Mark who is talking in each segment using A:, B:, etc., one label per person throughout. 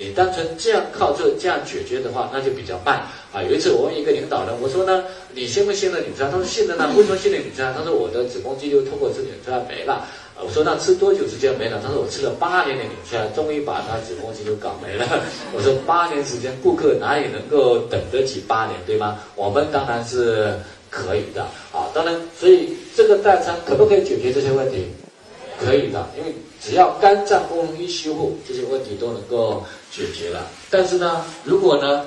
A: 你单纯这样靠这这样解决的话，那就比较慢啊。有一次我问一个领导人，我说呢，你信不信任纽崔莱？他说信任呢。为什么信任纽崔莱？他说我的子宫肌瘤通过吃纽崔莱没了。我说那吃多久时间没了？他说我吃了八年的纽崔莱，终于把他子宫肌瘤搞没了。我说八年时间，顾客哪里能够等得起八年，对吗？我们当然是可以的啊。当然，所以这个代餐可不可以解决这些问题？可以的，因为只要肝脏功能一修复，这些问题都能够解决了。但是呢，如果呢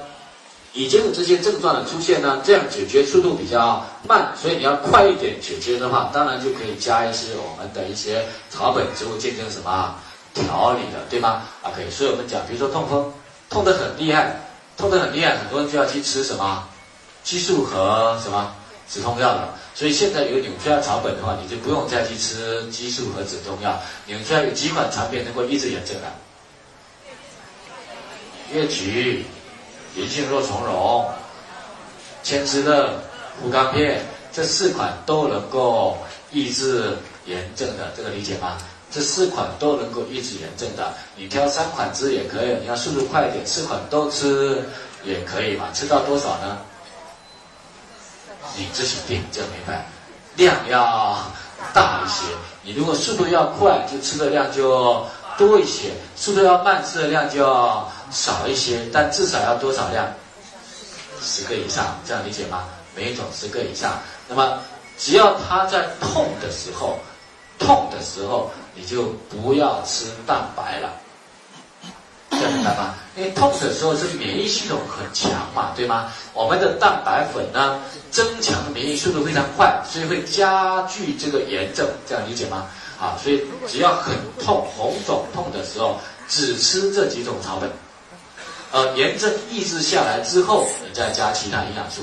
A: 已经有这些症状的出现呢，这样解决速度比较慢，所以你要快一点解决的话，当然就可以加一些我们的一些草本植物进行什么调理的，对吗？OK，所以我们讲，比如说痛风，痛得很厉害，痛得很厉害，很多人就要去吃什么激素和什么。止痛药了，所以现在有纽崔莱草本的话，你就不用再去吃激素和止痛药。纽崔莱有几款产品能够抑制炎症的，越橘、银杏若从容、千滋乐、护肝片，这四款都能够抑制炎症的，这个理解吗？这四款都能够抑制炎症的，你挑三款吃也可以，你要速度快一点，四款都吃也可以嘛？吃到多少呢？你自己定，这样明白？量要大一些。你如果速度要快，就吃的量就多一些；速度要慢，吃的量就要少一些。但至少要多少量？十个以上，这样理解吗？每一种十个以上。那么，只要他在痛的时候，痛的时候，你就不要吃蛋白了。明白吗？因为痛的时候是免疫系统很强嘛，对吗？我们的蛋白粉呢，增强免疫速度非常快，所以会加剧这个炎症，这样理解吗？啊，所以只要很痛、红肿痛的时候，只吃这几种草本，呃，炎症抑制下来之后，你再加其他营养素，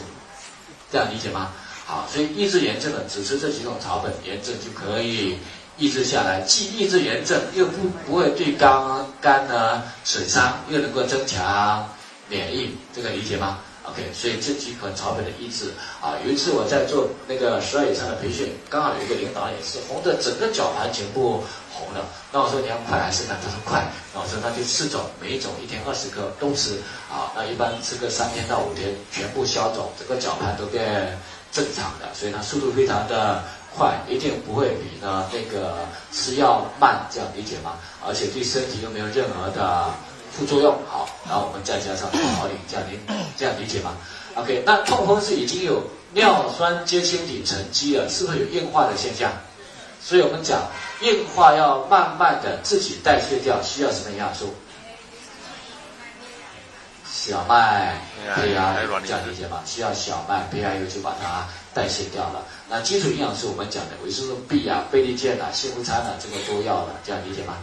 A: 这样理解吗？好，所以抑制炎症的只吃这几种草本，炎症就可以。抑制下来，既抑制炎症，又不不会对肝肝呢损伤，又能够增强免疫，这个理解吗？OK，所以这几款草本的抑制啊，有一次我在做那个十二以上的培训，刚好有一个领导也是红的，整个绞盘全部红了。那我说你要快还是慢？他说快。那我说那就四种，每一种一天二十克都吃啊。那一般吃个三天到五天，全部消肿，整个绞盘都变正常的，所以它速度非常的。快一定不会比呢那个吃药慢，这样理解吗？而且对身体又没有任何的副作用。好，然后我们再加上调理，这样理这样理解吗？OK，那痛风是已经有尿酸结晶体沉积了，是不是有硬化的现象？所以我们讲硬化要慢慢的自己代谢掉，需要什么营养素？小麦、胚芽这样理解吗？需要小麦、胚芽油去把它代谢掉了。那基础营养是我们讲的维生素 B 啊、贝利健啊、杏仁餐啊，这个都要了，这样理解吗？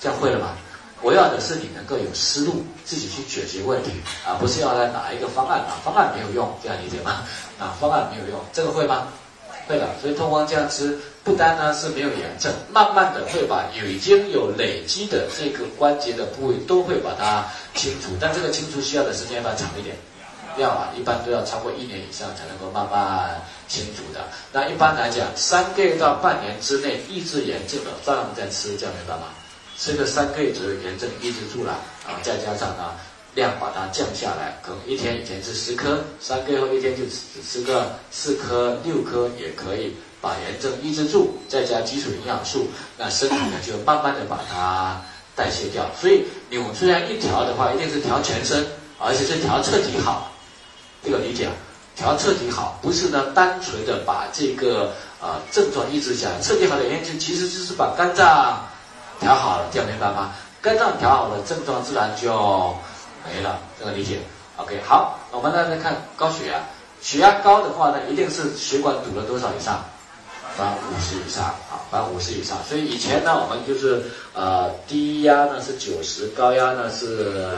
A: 这样会了吗？我要的是你能够有思路，自己去解决问题，而不是要来拿一个方案啊，方案没有用，这样理解吗？啊，方案没有用，这个会吗？会的。所以通方这样吃，不单呢是没有炎症，慢慢的会把已经有累积的这个关节的部位都会把它清除，但这个清除需要的时间要长一点。药啊，一般都要超过一年以上才能够慢慢清除的。那一般来讲，三个月到半年之内抑制炎症的，照样在吃，这样明白吗？吃个三个月左右，炎症抑制住了啊，再加上呢量把它降下来，可能一天以前吃十颗，三个月后一天就只吃个四颗、六颗也可以把炎症抑制住，再加基础营养素，那身体呢就慢慢的把它代谢掉。所以纽虽然一调的话，一定是调全身，而且是调彻底好。这个理解啊，调彻底好，不是呢单纯的把这个呃症状抑制下来。彻底好的原因就其实就是把肝脏调好了，这样明白吗？肝脏调好了，症状自然就没了。这个理解，OK。好，我们来看高血压，血压高的话呢，一定是血管堵了多少以上？翻五十以上，啊，翻五十以上。所以以前呢，我们就是呃低压呢是九十，高压呢是。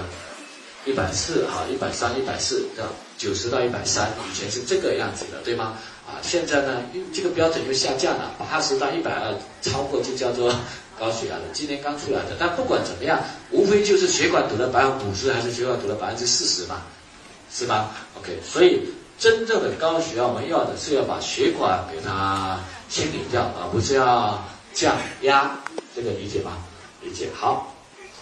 A: 一百四哈，一百三、一百四，这样九十到一百三，以前是这个样子的，对吗？啊，现在呢，这个标准又下降了，八十到一百二超过就叫做高血压了。今年刚出来的，但不管怎么样，无非就是血管堵了百分之五十，还是血管堵了百分之四十嘛，是吧？OK，所以真正的高血压，我们要的是要把血管给它清理掉，而不是要降压，这个理解吗？理解好。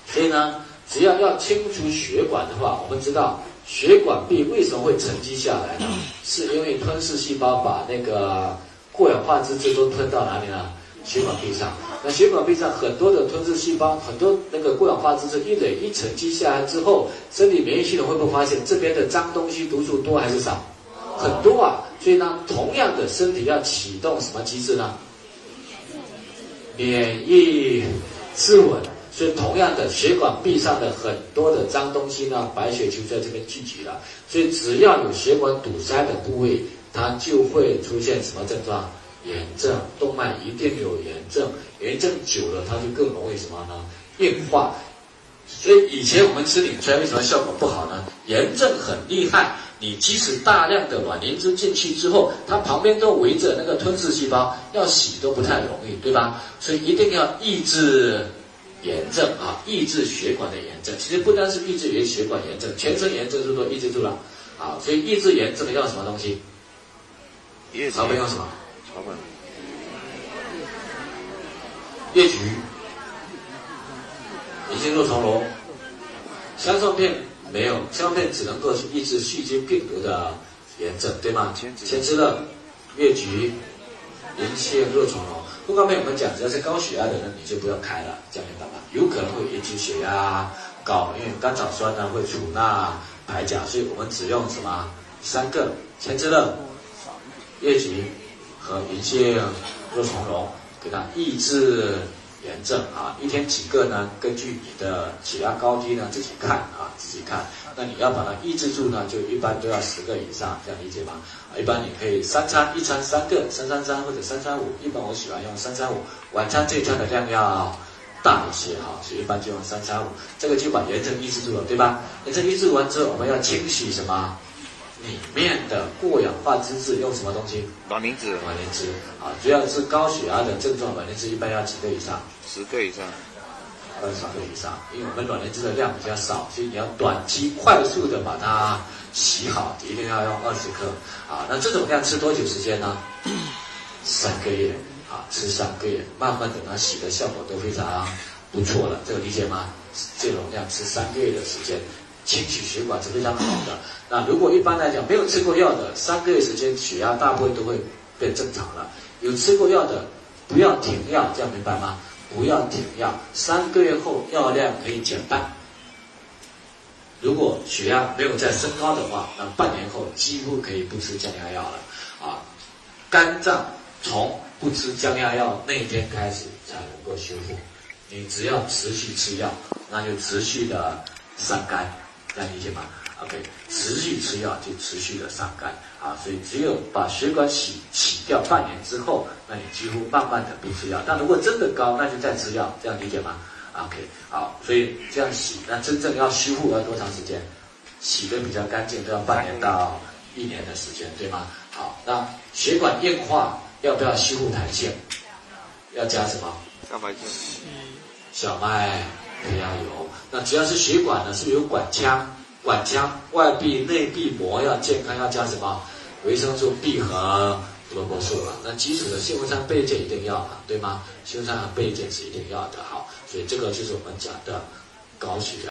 A: 所以呢。只要要清除血管的话，我们知道血管壁为什么会沉积下来呢？是因为吞噬细胞把那个过氧化脂质都吞到哪里了？血管壁上。那血管壁上很多的吞噬细胞，很多那个过氧化脂质一累一沉积下来之后，身体免疫系统会不会发现这边的脏东西毒素多还是少？很多啊。所以呢，同样的身体要启动什么机制呢？免疫自稳。所以同样的，血管壁上的很多的脏东西呢，白血球在这边聚集了。所以只要有血管堵塞的部位，它就会出现什么症状？炎症，动脉一定有炎症。炎症久了，它就更容易什么呢？硬化。所以以前我们吃领川为什么效果不好呢？炎症很厉害，你即使大量的卵磷脂进去之后，它旁边都围着那个吞噬细胞，要洗都不太容易，对吧？所以一定要抑制。炎症啊，抑制血管的炎症，其实不单是抑制于血管炎症，全身炎症是都抑制住了啊。所以抑制炎症要什么东西？草本用什么？草本。叶菊、银杏肉苁蓉、香蒜片没有，香蒜片只能够去抑制细菌病毒的炎症，对吗？先吃的越橘、银杏肉苁蓉。不刚才我们讲，只要是高血压的人，你就不要开了，这样明白吗？有可能会引起血压高，因为甘草酸呢会储钠排钾，所以我们只用什么三个千之乐、叶菊和银杏肉苁蓉，给它抑制。炎症啊，一天几个呢？根据你的血压高低呢，自己看啊，自己看。那你要把它抑制住呢，就一般都要十个以上，这样理解吗？啊，一般你可以三餐一餐三个，三三三或者三三五。一般我喜欢用三三五，晚餐这一餐的量要大一些哈，所以一般就用三三五。这个就把炎症抑制住了，对吧？炎症抑制完之后，我们要清洗什么？里面的过氧化脂质用什么东西？
B: 卵磷脂。
A: 卵磷脂啊，主要是高血压的症状，卵磷脂一般要几个以上？
B: 十个以上，
A: 二十克以上。因为我们卵磷脂的量比较少，所以你要短期快速的把它洗好，一定要用二十克啊。那这种量吃多久时间呢？三个月啊，吃三个月，慢慢等它洗的效果都非常不错了，这个理解吗？这种量吃三个月的时间。清洗血管是非常好的。那如果一般来讲没有吃过药的，三个月时间血压大部分都会变正常了。有吃过药的，不要停药，这样明白吗？不要停药，三个月后药量可以减半。如果血压没有再升高的话，那半年后几乎可以不吃降压药了。啊，肝脏从不吃降压药那一天开始才能够修复。你只要持续吃药，那就持续的伤肝。这样理解吗？OK，持续吃药就持续的伤肝啊，所以只有把血管洗掉半年之后，那你几乎慢慢的不吃药。但如果真的高，那就再吃药，这样理解吗？OK，好，所以这样洗，那真正要修复要多长时间？洗的比较干净都要半年到一年的时间，对吗？好，那血管硬化要不要修复弹性？要加什么？
B: 蛋白质。
A: 小麦。胚芽油，那只要是血管呢，是不是有管腔？管腔外壁、内壁膜要健康，要加什么？维生素 B 和萝卜素了。那基础的杏仁酸倍健一定要嘛，对吗？杏仁酸和倍健是一定要的，好，所以这个就是我们讲的高血压。